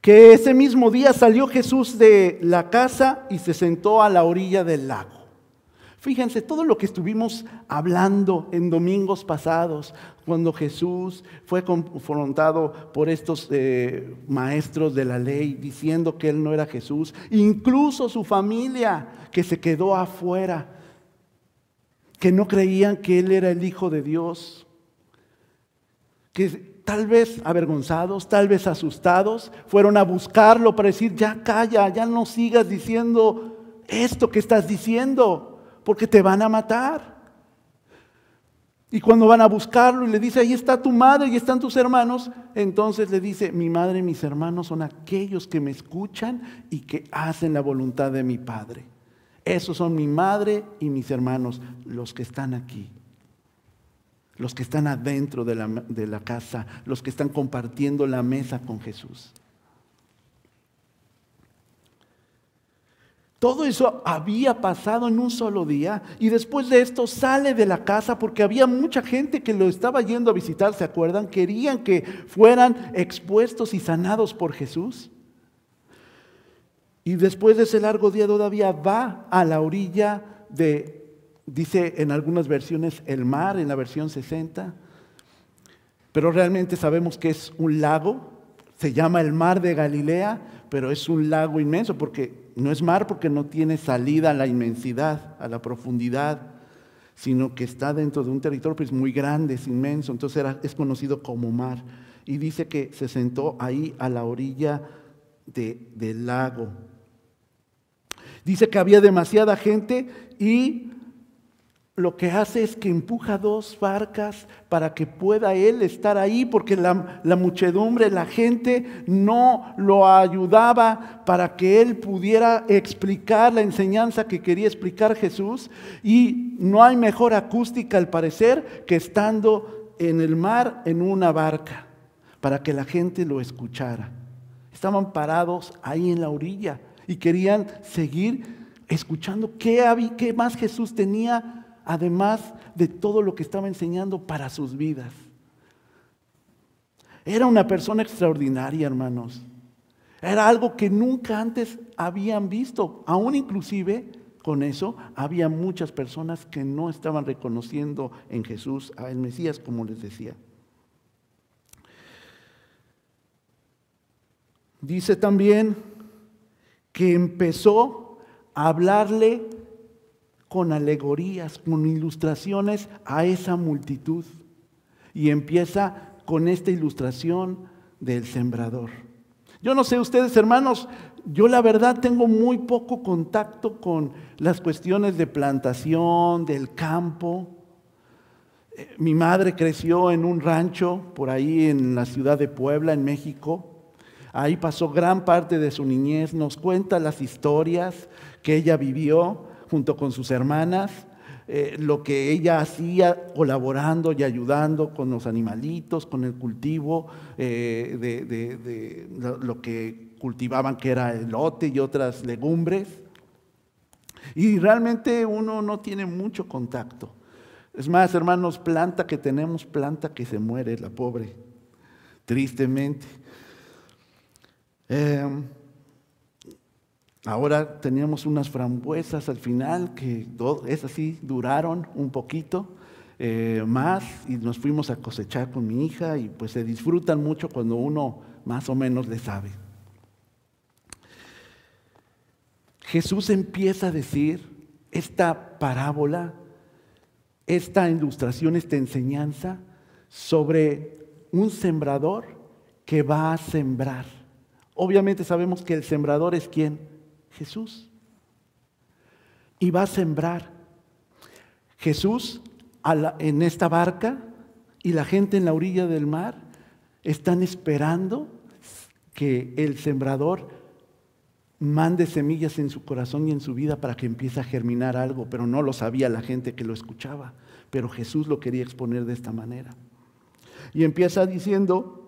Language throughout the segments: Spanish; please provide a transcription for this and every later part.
que ese mismo día salió Jesús de la casa y se sentó a la orilla del lago. Fíjense, todo lo que estuvimos hablando en domingos pasados, cuando Jesús fue confrontado por estos eh, maestros de la ley, diciendo que él no era Jesús, incluso su familia que se quedó afuera, que no creían que él era el Hijo de Dios, que tal vez avergonzados, tal vez asustados, fueron a buscarlo para decir, ya calla, ya no sigas diciendo esto que estás diciendo porque te van a matar. Y cuando van a buscarlo y le dice, ahí está tu madre y están tus hermanos, entonces le dice, mi madre y mis hermanos son aquellos que me escuchan y que hacen la voluntad de mi Padre. Esos son mi madre y mis hermanos, los que están aquí, los que están adentro de la, de la casa, los que están compartiendo la mesa con Jesús. Todo eso había pasado en un solo día y después de esto sale de la casa porque había mucha gente que lo estaba yendo a visitar, ¿se acuerdan? Querían que fueran expuestos y sanados por Jesús. Y después de ese largo día todavía va a la orilla de, dice en algunas versiones, el mar, en la versión 60, pero realmente sabemos que es un lago, se llama el mar de Galilea, pero es un lago inmenso porque no es mar porque no tiene salida a la inmensidad, a la profundidad, sino que está dentro de un territorio pues, muy grande, es inmenso, entonces es conocido como mar. Y dice que se sentó ahí a la orilla del lago. Dice que había demasiada gente y lo que hace es que empuja dos barcas para que pueda él estar ahí, porque la, muchedumbre, la gente no lo ayudaba para que él pudiera explicar la enseñanza que quería explicar Jesús. Y no hay mejor acústica al parecer que estando en el mar en una barca, para que la gente lo escuchara. Estaban parados ahí en la orilla y querían seguir escuchando qué, qué más Jesús tenía además de todo lo que estaba enseñando para sus vidas. Era una persona extraordinaria, hermanos. Era algo que nunca antes habían visto. Aún inclusive con eso había muchas personas que no estaban reconociendo en Jesús a el Mesías, como les decía. Dice también que empezó a hablarle con alegorías, con ilustraciones a esa multitud. Y empieza con esta ilustración del sembrador. Yo no sé ustedes, hermanos, yo la verdad tengo muy poco contacto con las cuestiones de plantación, del campo. Eh, mi madre creció en un rancho por ahí en la ciudad de Puebla, en México. Ahí pasó gran parte de su niñez, nos cuenta las historias que ella vivió junto con sus hermanas, eh, lo que ella hacía colaborando y ayudando con los animalitos, con el cultivo eh, de, lo que cultivaban, que era elote y otras legumbres. Y realmente uno no tiene mucho contacto. Es más, hermanos, planta que tenemos, planta que se muere, la pobre, tristemente. Eh, Ahora teníamos unas frambuesas al final que esas sí duraron un poquito eh, más y nos fuimos a cosechar con mi hija y pues se disfrutan mucho cuando uno más o menos le sabe. Jesús empieza a decir esta parábola, esta ilustración, esta enseñanza sobre un sembrador que va a sembrar. Obviamente sabemos que el sembrador es quién? Jesús. Y va a sembrar. Jesús en esta barca y la gente en la orilla del mar están esperando que el sembrador mande semillas en su corazón y en su vida para que empiece a germinar algo, pero no lo sabía la gente que lo escuchaba, pero Jesús lo quería exponer de esta manera. Y empieza diciendo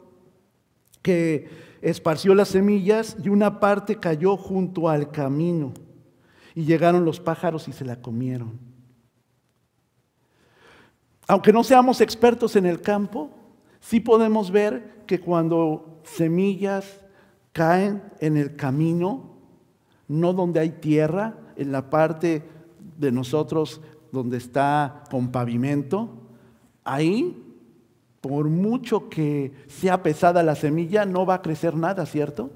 que esparció las semillas y una parte cayó junto al camino. Y llegaron los pájaros y se la comieron. Aunque no seamos expertos en el campo, sí podemos ver que cuando semillas caen en el camino, no donde hay tierra, en la parte de nosotros donde está con pavimento, ahí, por mucho que sea pesada la semilla, no va a crecer nada, ¿cierto?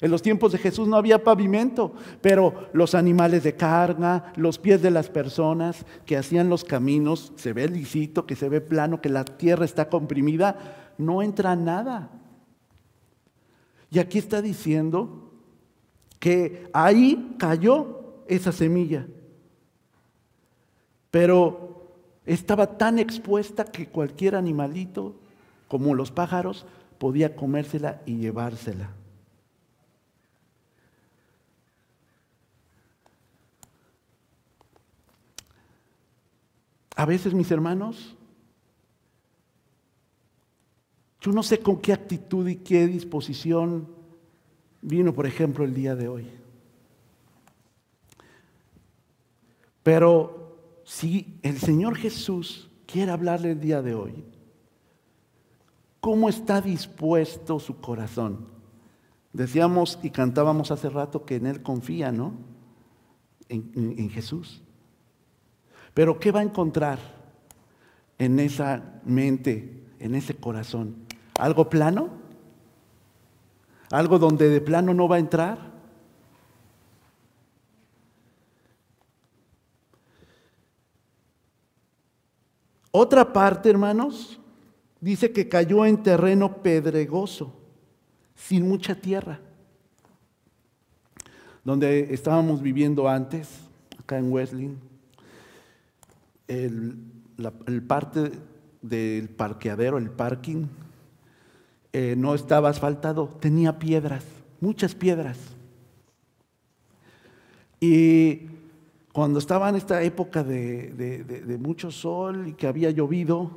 En los tiempos de Jesús no había pavimento, pero los animales de carga, los pies de las personas que hacían los caminos, se ve lisito, que se ve plano, que la tierra está comprimida, no entra nada. Y aquí está diciendo que ahí cayó esa semilla. Pero estaba tan expuesta que cualquier animalito, como los pájaros, podía comérsela y llevársela. A veces, mis hermanos, yo no sé con qué actitud y qué disposición vino, por ejemplo, el día de hoy. Pero si el Señor Jesús quiere hablarle el día de hoy, ¿cómo está dispuesto su corazón? Decíamos y cantábamos hace rato que en Él confía, ¿no? En, en Jesús. Pero ¿qué va a encontrar en esa mente, en ese corazón? ¿Algo plano? ¿Algo donde de plano no va a entrar? Otra parte, hermanos, dice que cayó en terreno pedregoso, sin mucha tierra. Donde estábamos viviendo antes, acá en Wesley, el, parte del parqueadero, el parking, eh, no estaba asfaltado, tenía piedras, muchas piedras. Y cuando estaba en esta época de, mucho sol y que había llovido,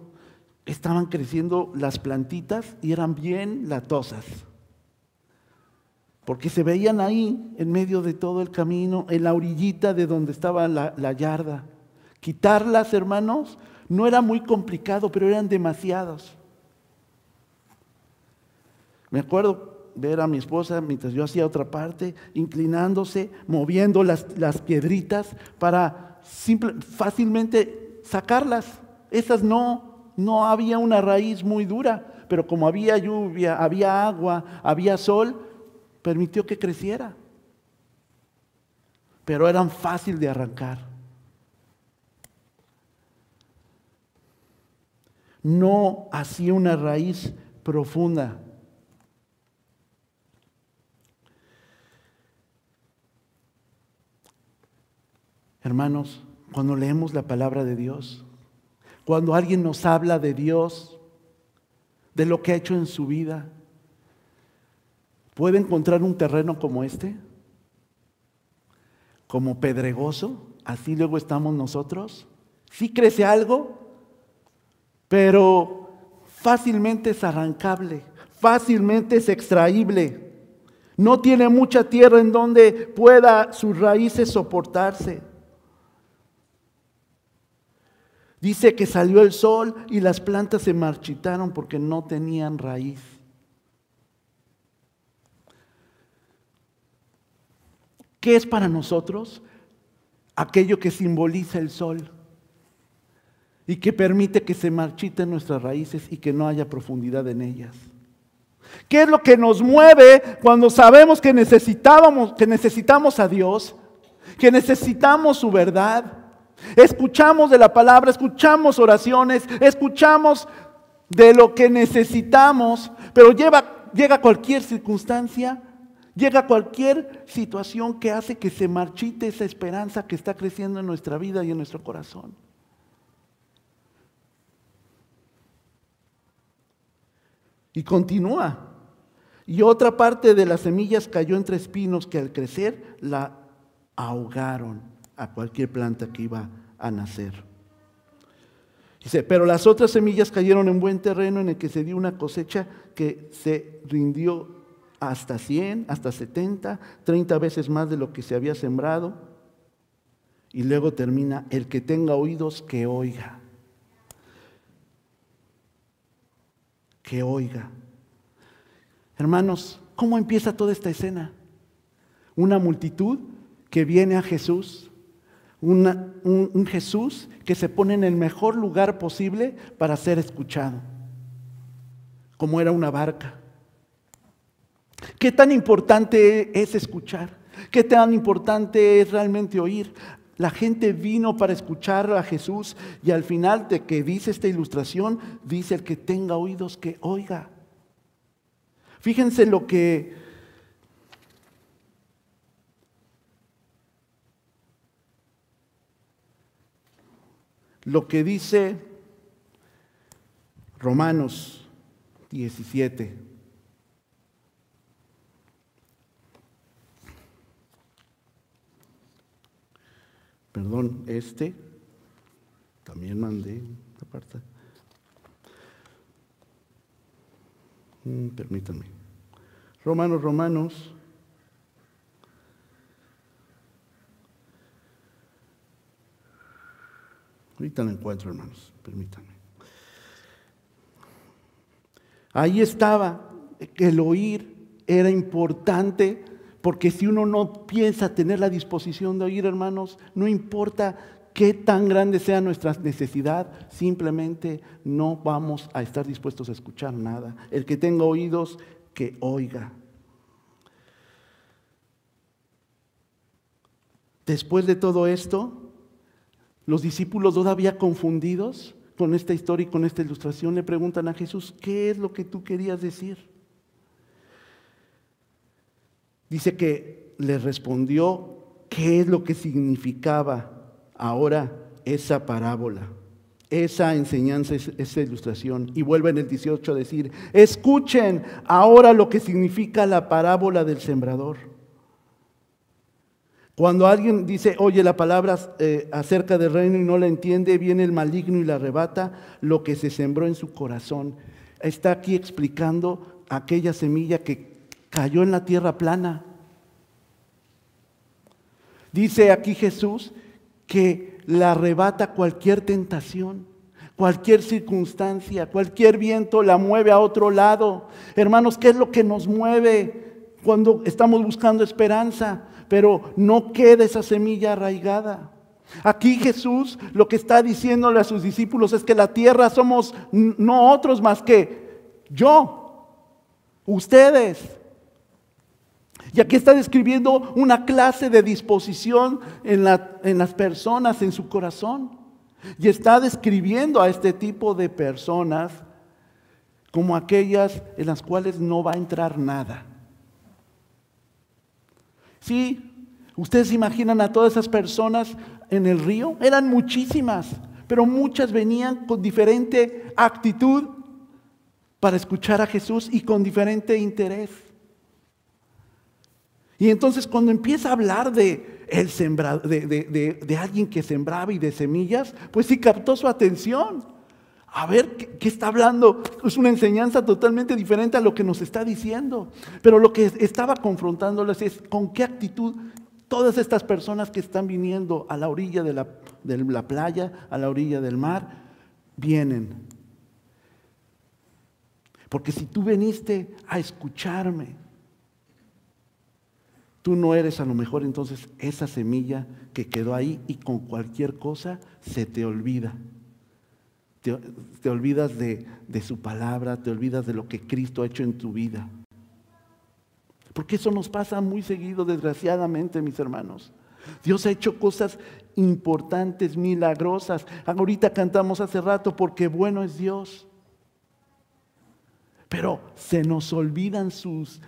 estaban creciendo las plantitas y eran bien latosas. Porque se veían ahí, en medio de todo el camino, en la orillita de donde estaba la, yarda. Quitarlas, hermanos, no era muy complicado, pero eran demasiados. Me acuerdo ver a mi esposa mientras yo hacía otra parte, inclinándose, moviendo las, piedritas para fácilmente sacarlas. Esas no, no había una raíz muy dura, pero como había lluvia, había agua, había sol, permitió que creciera. Pero eran fácil de arrancar. No hacía una raíz profunda. Hermanos, cuando leemos la palabra de Dios, cuando alguien nos habla de Dios, de lo que ha hecho en su vida, ¿puede encontrar un terreno como este? Como pedregoso, así luego estamos nosotros. Sí crece algo, pero fácilmente es arrancable, fácilmente es extraíble. No tiene mucha tierra en donde pueda sus raíces soportarse. Dice que salió el sol y las plantas se marchitaron porque no tenían raíz. ¿Qué es para nosotros? Aquello que simboliza el sol y que permite que se marchiten nuestras raíces y que no haya profundidad en ellas. ¿Qué es lo que nos mueve cuando sabemos que necesitábamos, que necesitamos a Dios, que necesitamos su verdad? Escuchamos de la palabra, escuchamos oraciones, escuchamos de lo que necesitamos, pero llega cualquier circunstancia, llega cualquier situación que hace que se marchite esa esperanza que está creciendo en nuestra vida y en nuestro corazón. Y continúa. Y otra parte de las semillas cayó entre espinos que al crecer la ahogaron a cualquier planta que iba a nacer. Dice, pero las otras semillas cayeron en buen terreno en el que se dio una cosecha que se rindió hasta 100, hasta 70, 30 veces más de lo que se había sembrado. Y luego termina, el que tenga oídos, que oiga. Que oiga. Hermanos, ¿cómo empieza toda esta escena? Una multitud que viene a Jesús, un, un Jesús que se pone en el mejor lugar posible para ser escuchado, como era una barca. ¿Qué tan importante es escuchar? ¿Qué tan importante es realmente oír? La gente vino para escuchar a Jesús y al final de que dice esta ilustración, dice el que tenga oídos que oiga. Fíjense lo que lo que dice Romanos 17. perdón, este, también mandé esta parte. Mm, permítanme. Romanos, Romanos. Ahorita encuentro, hermanos, permítanme. Ahí estaba, que el oír era importante porque si uno no piensa tener la disposición de oír, hermanos, no importa qué tan grande sea nuestra necesidad, simplemente no vamos a estar dispuestos a escuchar nada. El que tenga oídos, que oiga. Después de todo esto, los discípulos todavía confundidos con esta historia y con esta ilustración le preguntan a Jesús, ¿qué es lo que tú querías decir? Dice que le respondió qué es lo que significaba ahora esa parábola, esa enseñanza, esa ilustración. Y vuelve en el 18 a decir, escuchen ahora lo que significa la parábola del sembrador. Cuando alguien dice, oye la palabra eh, acerca del reino y no la entiende, viene el maligno y la arrebata lo que se sembró en su corazón. Está aquí explicando aquella semilla que cayó en la tierra plana. Dice aquí Jesús que la arrebata cualquier tentación, cualquier circunstancia, cualquier viento la mueve a otro lado. Hermanos, ¿qué es lo que nos mueve cuando estamos buscando esperanza? Pero no queda esa semilla arraigada. Aquí Jesús lo que está diciéndole a sus discípulos es que la tierra somos no otros más que yo, ustedes. Y aquí está describiendo una clase de disposición en, las personas, en su corazón. Y está describiendo a este tipo de personas como aquellas en las cuales no va a entrar nada. Sí, ustedes imaginan a todas esas personas en el río, eran muchísimas, pero muchas venían con diferente actitud para escuchar a Jesús y con diferente interés. Y entonces cuando empieza a hablar de, el de, alguien que sembraba y de semillas, pues sí captó su atención. A ver, ¿qué, ¿qué, está hablando? Es una enseñanza totalmente diferente a lo que nos está diciendo. Pero lo que estaba confrontándoles es con qué actitud todas estas personas que están viniendo a la orilla de la, de la playa, a la orilla del mar, vienen. Porque si tú viniste a escucharme, Tú no eres a lo mejor entonces esa semilla que quedó ahí y con cualquier cosa se te olvida. Te, olvidas de, de su palabra, te olvidas de lo que Cristo ha hecho en tu vida. Porque eso nos pasa muy seguido, desgraciadamente, mis hermanos. Dios ha hecho cosas importantes, milagrosas. Ahorita cantamos hace rato porque bueno es Dios. Pero se nos olvidan sus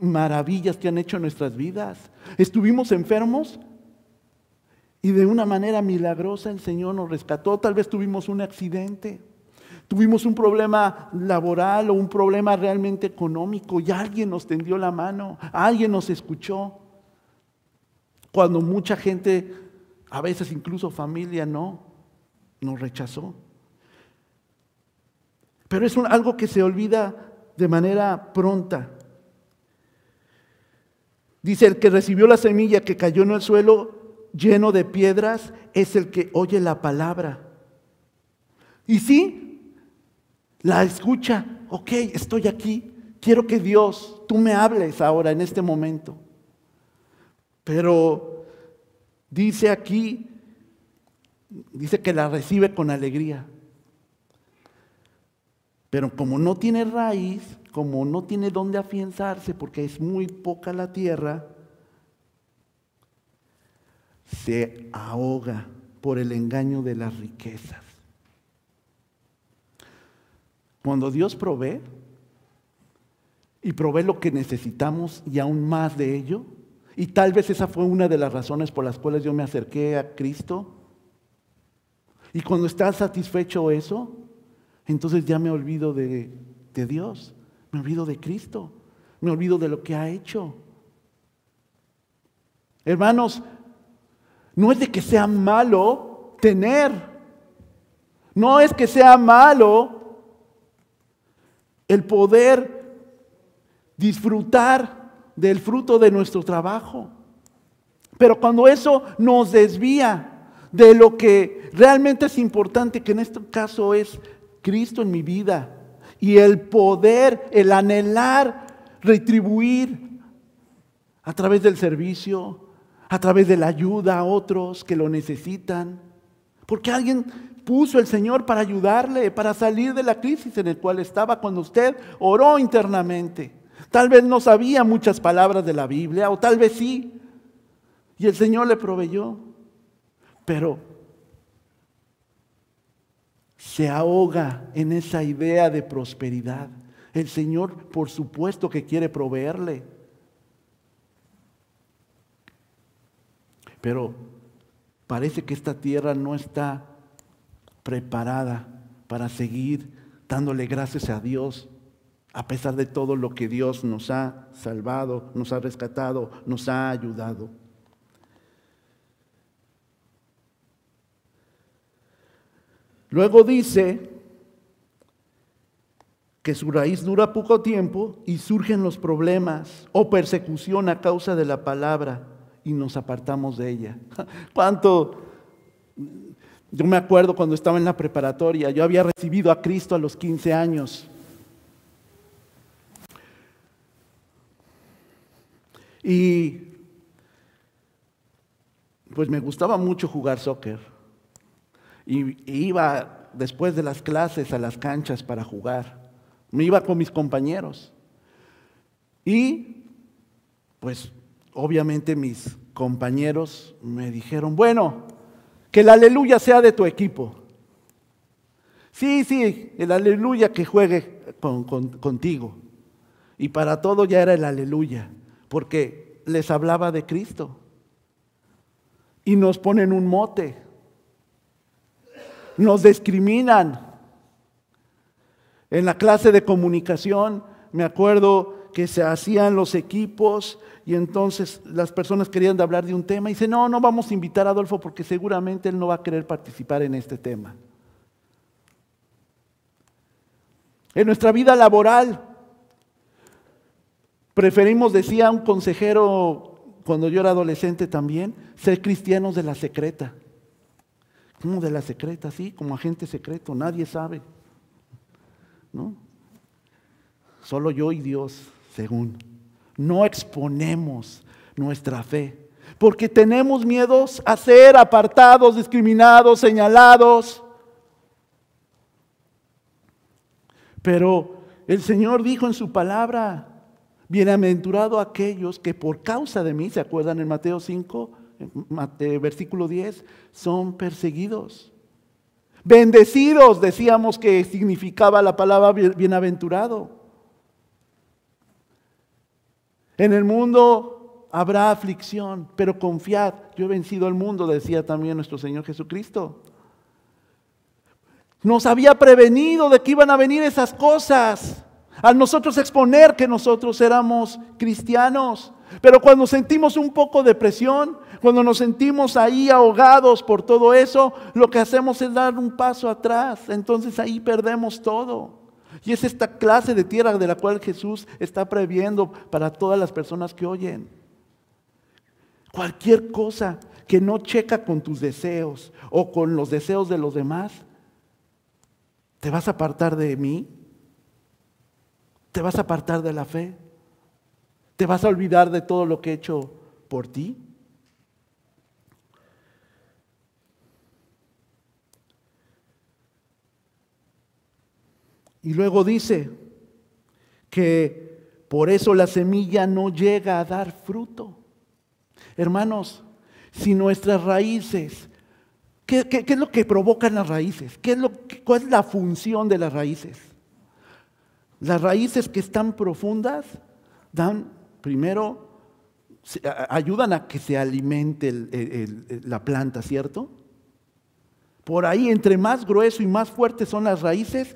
maravillas que han hecho en nuestras vidas. Estuvimos enfermos y de una manera milagrosa el Señor nos rescató. Tal vez tuvimos un accidente, tuvimos un problema laboral o un problema realmente económico y alguien nos tendió la mano, alguien nos escuchó. Cuando mucha gente, a veces incluso familia, no, nos rechazó. Pero es algo que se olvida de manera pronta. Dice, el que recibió la semilla que cayó en el suelo lleno de piedras es el que oye la palabra. Y sí, la escucha, ok, estoy aquí, quiero que Dios, tú me hables ahora en este momento. Pero dice aquí, dice que la recibe con alegría. Pero como no tiene raíz, como no tiene dónde afianzarse, porque es muy poca la tierra, se ahoga por el engaño de las riquezas. Cuando Dios provee y provee lo que necesitamos y aún más de ello, y tal vez esa fue una de las razones por las cuales yo me acerqué a Cristo, y cuando está satisfecho eso, entonces ya me olvido de, de Dios, me olvido de Cristo, me olvido de lo que ha hecho. Hermanos, no es de que sea malo tener, no es que sea malo el poder disfrutar del fruto de nuestro trabajo. Pero cuando eso nos desvía de lo que realmente es importante, que en este caso es Cristo en mi vida y el poder, el anhelar retribuir a través del servicio, a través de la ayuda a otros que lo necesitan. Porque alguien puso el Señor para ayudarle, para salir de la crisis en el cual estaba cuando usted oró internamente. Tal vez no sabía muchas palabras de la Biblia, o tal vez sí. Y el Señor le proveyó. Pero se ahoga en esa idea de prosperidad. El Señor, por supuesto que quiere proveerle. Pero parece que esta tierra no está preparada para seguir dándole gracias a Dios, a pesar de todo lo que Dios nos ha salvado, nos ha rescatado, nos ha ayudado. Luego dice que su raíz dura poco tiempo y surgen los problemas o persecución a causa de la palabra y nos apartamos de ella. ¿Cuánto? Yo me acuerdo cuando estaba en la preparatoria, yo había recibido a Cristo a los 15 años. Y pues me gustaba mucho jugar soccer. Y, iba después de las clases a las canchas para jugar. Me iba con mis compañeros. Y pues obviamente mis compañeros me dijeron, bueno, que el aleluya sea de tu equipo. Sí, sí, el aleluya que juegue contigo. Y para todo ya era el aleluya, porque les hablaba de Cristo. Y nos ponen un mote. Nos discriminan. En la clase de comunicación, me acuerdo que se hacían los equipos y entonces las personas querían hablar de un tema y dice, no, no vamos a invitar a Adolfo porque seguramente él no va a querer participar en este tema. En nuestra vida laboral, preferimos, decía un consejero cuando yo era adolescente también, ser cristianos de la secreta. ¿Cómo de la secreta? Sí, como agente secreto, nadie sabe. ¿No? Solo yo y Dios, según no exponemos nuestra fe. Porque tenemos miedos a ser apartados, discriminados, señalados. Pero el Señor dijo en su palabra, bienaventurado aquellos que por causa de mí, ¿se acuerdan en Mateo 5, versículo 10? Son perseguidos. Bendecidos, decíamos que significaba la palabra bienaventurado. En el mundo habrá aflicción, pero confiad, yo he vencido al mundo, decía también nuestro Señor Jesucristo. Nos había prevenido de que iban a venir esas cosas. Al nosotros exponer que nosotros éramos cristianos. Pero cuando sentimos un poco de presión, cuando nos sentimos ahí ahogados por todo eso, lo que hacemos es dar un paso atrás. Entonces ahí perdemos todo. Y es esta clase de tierra de la cual Jesús está previendo para todas las personas que oyen. Cualquier cosa que no checa con tus deseos o con los deseos de los demás, ¿te vas a apartar de mí? ¿Te vas a apartar de la fe? ¿Te vas a olvidar de todo lo que he hecho por ti? Y luego dice que por eso la semilla no llega a dar fruto. Hermanos, si nuestras raíces, ¿qué, es lo que provocan las raíces? ¿Qué es ¿Cuál es la función de las raíces? Las raíces que están profundas dan, primero, ayudan a que se alimente la planta, ¿cierto? Por ahí, entre más grueso y más fuerte son las raíces,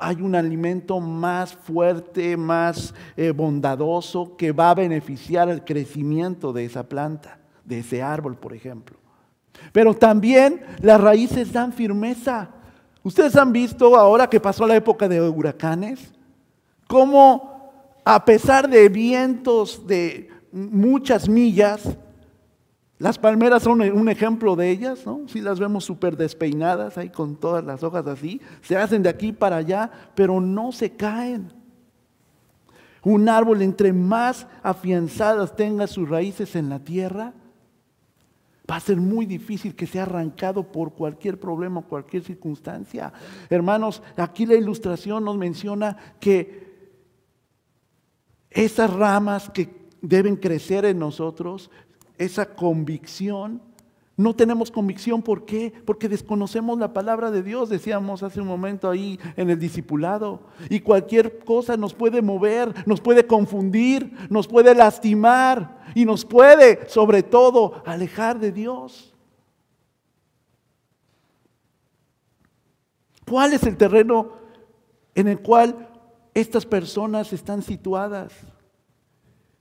hay un alimento más fuerte, más eh, bondadoso, que va a beneficiar el crecimiento de esa planta, de ese árbol, por ejemplo. Pero también las raíces dan firmeza. Ustedes han visto ahora que pasó la época de huracanes, cómo a pesar de vientos de muchas millas, las palmeras son un ejemplo de ellas, ¿no? Si las vemos súper despeinadas ahí con todas las hojas así, se hacen de aquí para allá, pero no se caen. Un árbol entre más afianzadas tenga sus raíces en la tierra, va a ser muy difícil que sea arrancado por cualquier problema, cualquier circunstancia. Hermanos, aquí la ilustración nos menciona que esas ramas que deben crecer en nosotros esa convicción. No tenemos convicción, ¿por qué? Porque desconocemos la palabra de Dios, decíamos hace un momento ahí en el discipulado. Y cualquier cosa nos puede mover, nos puede confundir, nos puede lastimar y nos puede, sobre todo, alejar de Dios. ¿Cuál es el terreno en el cual estas personas están situadas?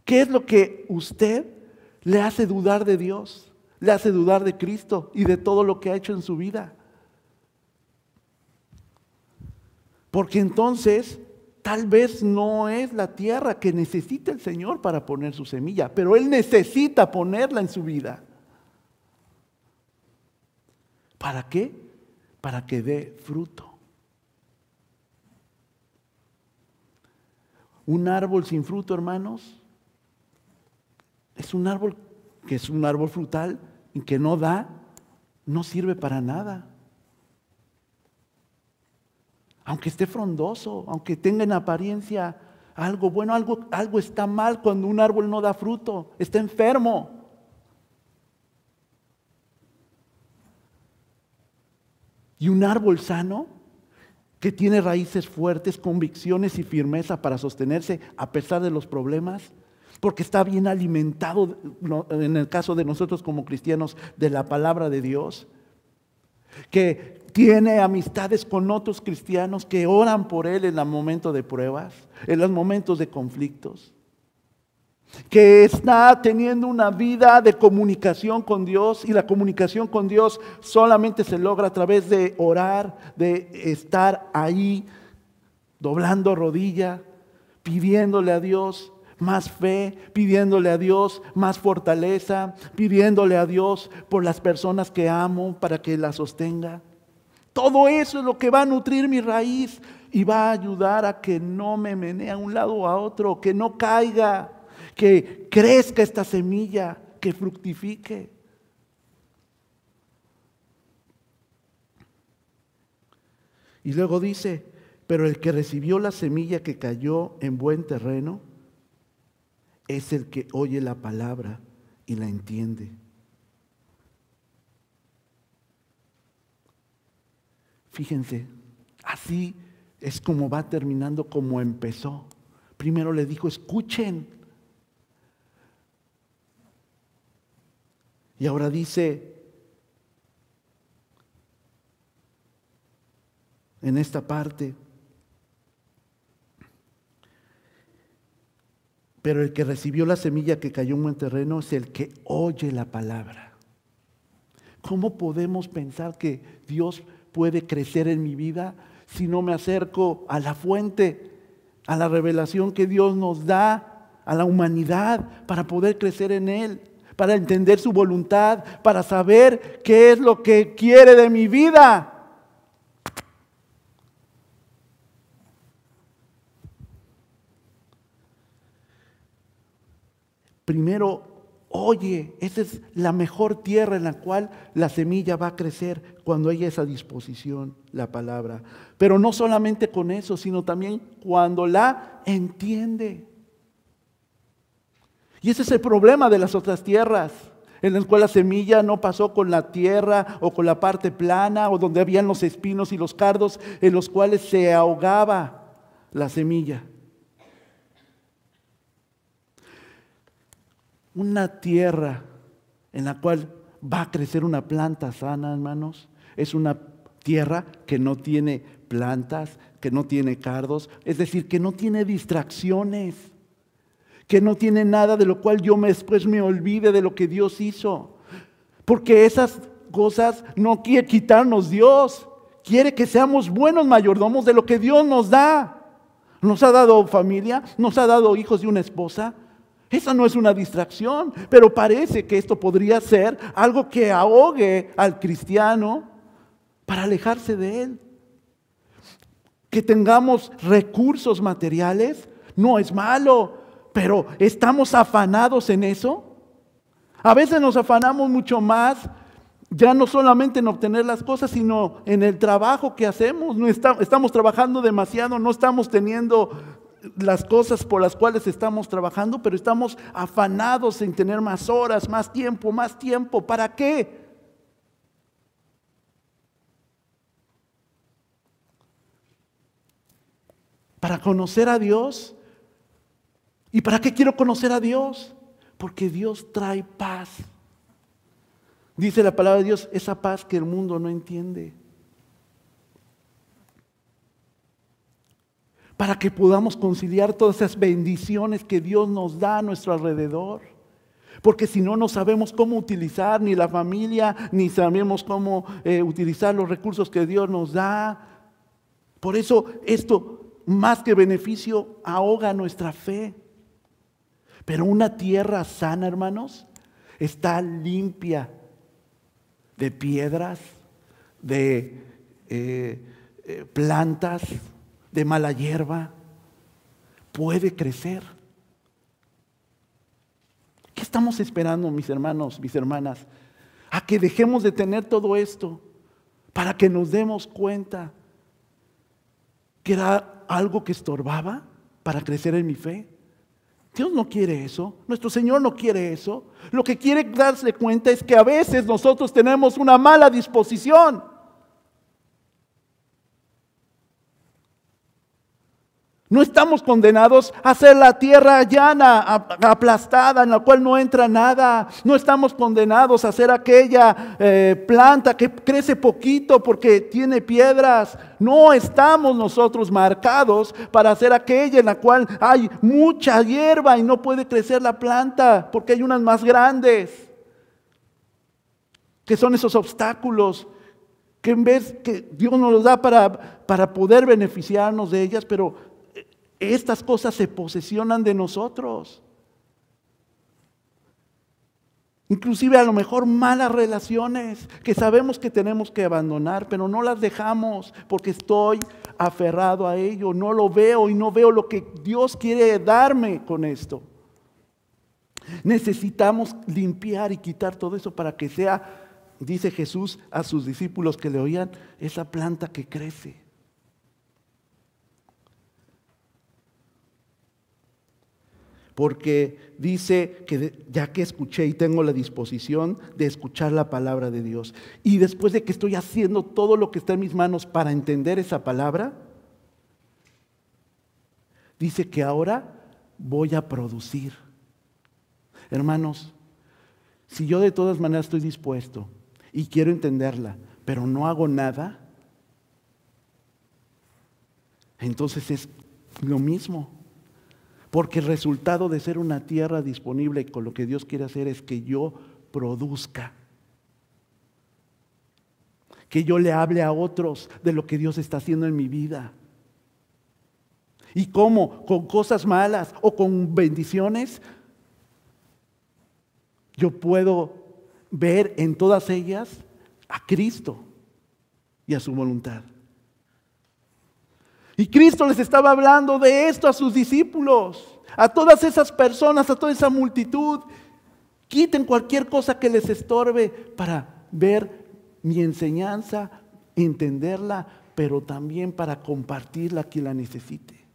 ¿Qué es lo que usted le hace dudar de Dios, le hace dudar de Cristo y de todo lo que ha hecho en su vida. Porque entonces tal vez no es la tierra que necesita el Señor para poner su semilla, pero Él necesita ponerla en su vida. ¿Para qué? Para que dé fruto. Un árbol sin fruto, hermanos, es un árbol que es un árbol frutal y que no da, no sirve para nada. Aunque esté frondoso, aunque tenga en apariencia algo bueno, algo, algo está mal cuando un árbol no da fruto, está enfermo. Y un árbol sano que tiene raíces fuertes, convicciones y firmeza para sostenerse a pesar de los problemas, porque está bien alimentado, en el caso de nosotros como cristianos, de la palabra de Dios, que tiene amistades con otros cristianos que oran por él en los momentos de pruebas, en los momentos de conflictos, que está teniendo una vida de comunicación con Dios y la comunicación con Dios solamente se logra a través de orar, de estar ahí doblando rodilla, pidiéndole a Dios más fe, pidiéndole a Dios más fortaleza, pidiéndole a Dios por las personas que amo para que la sostenga. Todo eso es lo que va a nutrir mi raíz y va a ayudar a que no me menee a un lado o a otro, que no caiga, que crezca esta semilla, que fructifique. Y luego dice, pero el que recibió la semilla que cayó en buen terreno, es el que oye la palabra y la entiende. Fíjense, así es como va terminando como empezó. Primero le dijo, escuchen. Y ahora dice, en esta parte, Pero el que recibió la semilla que cayó en buen terreno es el que oye la palabra. ¿Cómo podemos pensar que Dios puede crecer en mi vida si no me acerco a la fuente, a la revelación que Dios nos da a la humanidad para poder crecer en Él, para entender su voluntad, para saber qué es lo que quiere de mi vida? Primero oye, esa es la mejor tierra en la cual la semilla va a crecer cuando haya esa disposición, la palabra. Pero no solamente con eso, sino también cuando la entiende. Y ese es el problema de las otras tierras, en las cuales la semilla no pasó con la tierra o con la parte plana o donde habían los espinos y los cardos en los cuales se ahogaba la semilla. Una tierra en la cual va a crecer una planta sana, hermanos, es una tierra que no tiene plantas, que no tiene cardos, es decir, que no tiene distracciones, que no tiene nada de lo cual yo después me olvide de lo que Dios hizo. Porque esas cosas no quiere quitarnos Dios, quiere que seamos buenos mayordomos de lo que Dios nos da. Nos ha dado familia, nos ha dado hijos y una esposa, esa no es una distracción, pero parece que esto podría ser algo que ahogue al cristiano para alejarse de él. Que tengamos recursos materiales no es malo, pero ¿estamos afanados en eso? A veces nos afanamos mucho más, ya no solamente en obtener las cosas, sino en el trabajo que hacemos. No estamos trabajando demasiado, no estamos teniendo las cosas por las cuales estamos trabajando, pero estamos afanados en tener más horas, más tiempo, más tiempo. ¿Para qué? Para conocer a Dios. ¿Y para qué quiero conocer a Dios? Porque Dios trae paz. Dice la palabra de Dios, esa paz que el mundo no entiende. Para que podamos conciliar todas esas bendiciones que Dios nos da a nuestro alrededor. Porque si no, no sabemos cómo utilizar ni la familia, ni sabemos cómo eh, utilizar los recursos que Dios nos da. Por eso esto, más que beneficio, ahoga nuestra fe. Pero una tierra sana, hermanos, está limpia de piedras, de eh, eh, plantas, de mala hierba, puede crecer. ¿Qué estamos esperando, mis hermanos, mis hermanas? A que dejemos de tener todo esto para que nos demos cuenta que era algo que estorbaba para crecer en mi fe. Dios no quiere eso, nuestro Señor no quiere eso. Lo que quiere darse cuenta es que a veces nosotros tenemos una mala disposición. No estamos condenados a ser la tierra llana, aplastada, en la cual no entra nada. No estamos condenados a ser aquella eh, planta que crece poquito porque tiene piedras. No estamos nosotros marcados para ser aquella en la cual hay mucha hierba y no puede crecer la planta porque hay unas más grandes. Que son esos obstáculos que en vez que Dios nos los da para, para poder beneficiarnos de ellas, pero estas cosas se posesionan de nosotros. Inclusive a lo mejor malas relaciones que sabemos que tenemos que abandonar, pero no las dejamos porque estoy aferrado a ello, no lo veo y no veo lo que Dios quiere darme con esto. Necesitamos limpiar y quitar todo eso para que sea, dice Jesús a sus discípulos que le oían, esa planta que crece. Porque dice que ya que escuché y tengo la disposición de escuchar la palabra de Dios, y después de que estoy haciendo todo lo que está en mis manos para entender esa palabra, dice que ahora voy a producir. Hermanos, si yo de todas maneras estoy dispuesto y quiero entenderla, pero no hago nada, entonces es lo mismo. Porque el resultado de ser una tierra disponible con lo que Dios quiere hacer es que yo produzca. Que yo le hable a otros de lo que Dios está haciendo en mi vida. ¿Y cómo? Con cosas malas o con bendiciones. Yo puedo ver en todas ellas a Cristo y a su voluntad. Y Cristo les estaba hablando de esto a sus discípulos. A todas esas personas, a toda esa multitud, quiten cualquier cosa que les estorbe para ver mi enseñanza, entenderla, pero también para compartirla a quien la necesite.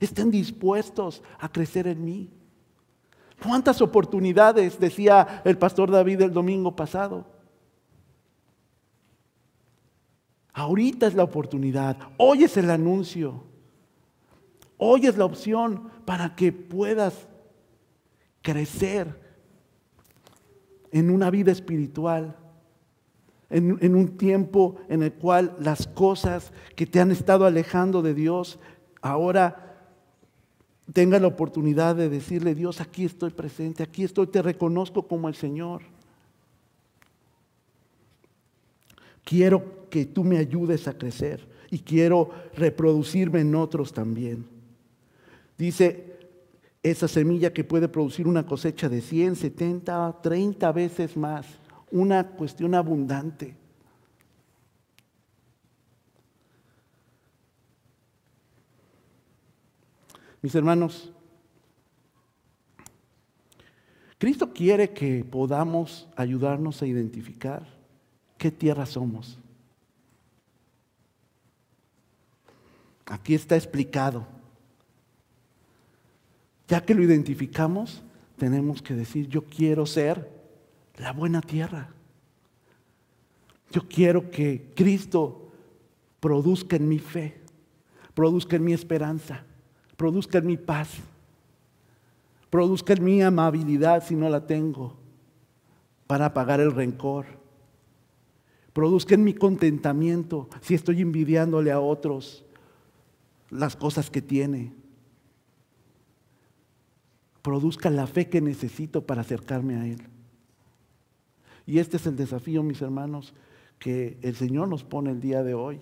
Estén dispuestos a crecer en mí. ¿Cuántas oportunidades decía el pastor David el domingo pasado? Ahorita es la oportunidad, hoy es el anuncio, hoy es la opción para que puedas crecer en una vida espiritual, en, un tiempo en el cual las cosas que te han estado alejando de Dios, ahora tenga la oportunidad de decirle, Dios, aquí estoy presente, aquí estoy, te reconozco como el Señor. Quiero que tú me ayudes a crecer y quiero reproducirme en otros también. Dice, esa semilla que puede producir una cosecha de 100, 70, 30 veces más, una cuestión abundante. Mis hermanos, Cristo quiere que podamos ayudarnos a identificar qué tierra somos. Aquí está explicado. Ya que lo identificamos, tenemos que decir, yo quiero ser la buena tierra. Yo quiero que Cristo produzca en mi fe, produzca en mi esperanza, produzca en mi paz, produzca en mi amabilidad si no la tengo, para apagar el rencor. Produzca en mi contentamiento si estoy envidiándole a otros las cosas que tiene. Produzca la fe que necesito para acercarme a Él. Y este es el desafío, mis hermanos, que el Señor nos pone el día de hoy.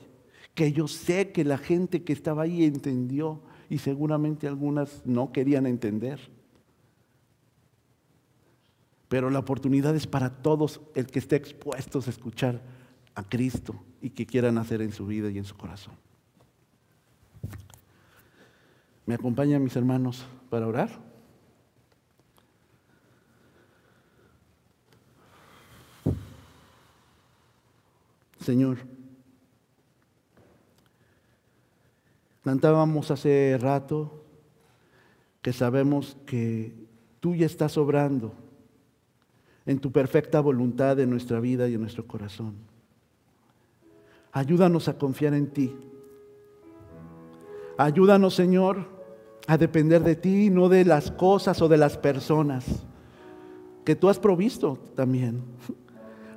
Que yo sé que la gente que estaba ahí entendió y seguramente algunas no querían entender. Pero la oportunidad es para todos el que esté expuestos a escuchar a Cristo y que quieran hacer en su vida y en su corazón. ¿Me acompañan mis hermanos para orar? Señor, Cantábamos hace rato que sabemos que tú ya estás obrando en tu perfecta voluntad en nuestra vida y en nuestro corazón. Ayúdanos a confiar en ti. Ayúdanos, Señor, a depender de ti, no de las cosas o de las personas que tú has provisto también.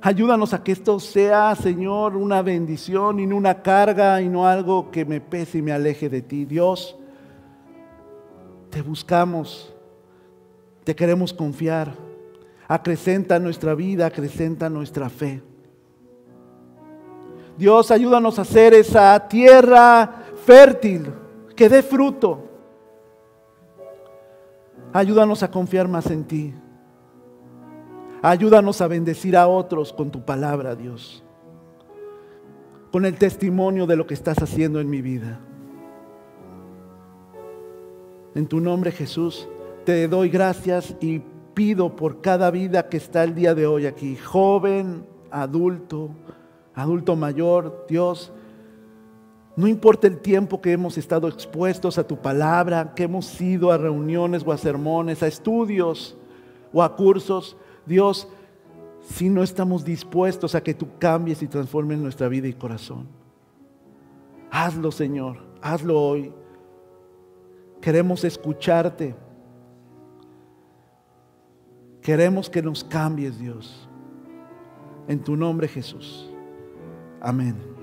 Ayúdanos a que esto sea, Señor, una bendición y no una carga y no algo que me pese y me aleje de ti. Dios, te buscamos, te queremos confiar. Acrecenta nuestra vida, acrecenta nuestra fe. Dios, ayúdanos a hacer esa tierra fértil que dé fruto. Ayúdanos a confiar más en ti. Ayúdanos a bendecir a otros con tu palabra, Dios. Con el testimonio de lo que estás haciendo en mi vida. En tu nombre, Jesús, te doy gracias y pido por cada vida que está el día de hoy aquí, joven, adulto, adulto mayor, Dios. No importa el tiempo que hemos estado expuestos a tu palabra, que hemos ido a reuniones o a sermones, a estudios o a cursos, Dios, si no estamos dispuestos a que tú cambies y transformes nuestra vida y corazón. Hazlo, Señor, hazlo hoy. Queremos escucharte. Queremos que nos cambies, Dios. En tu nombre, Jesús. Amén.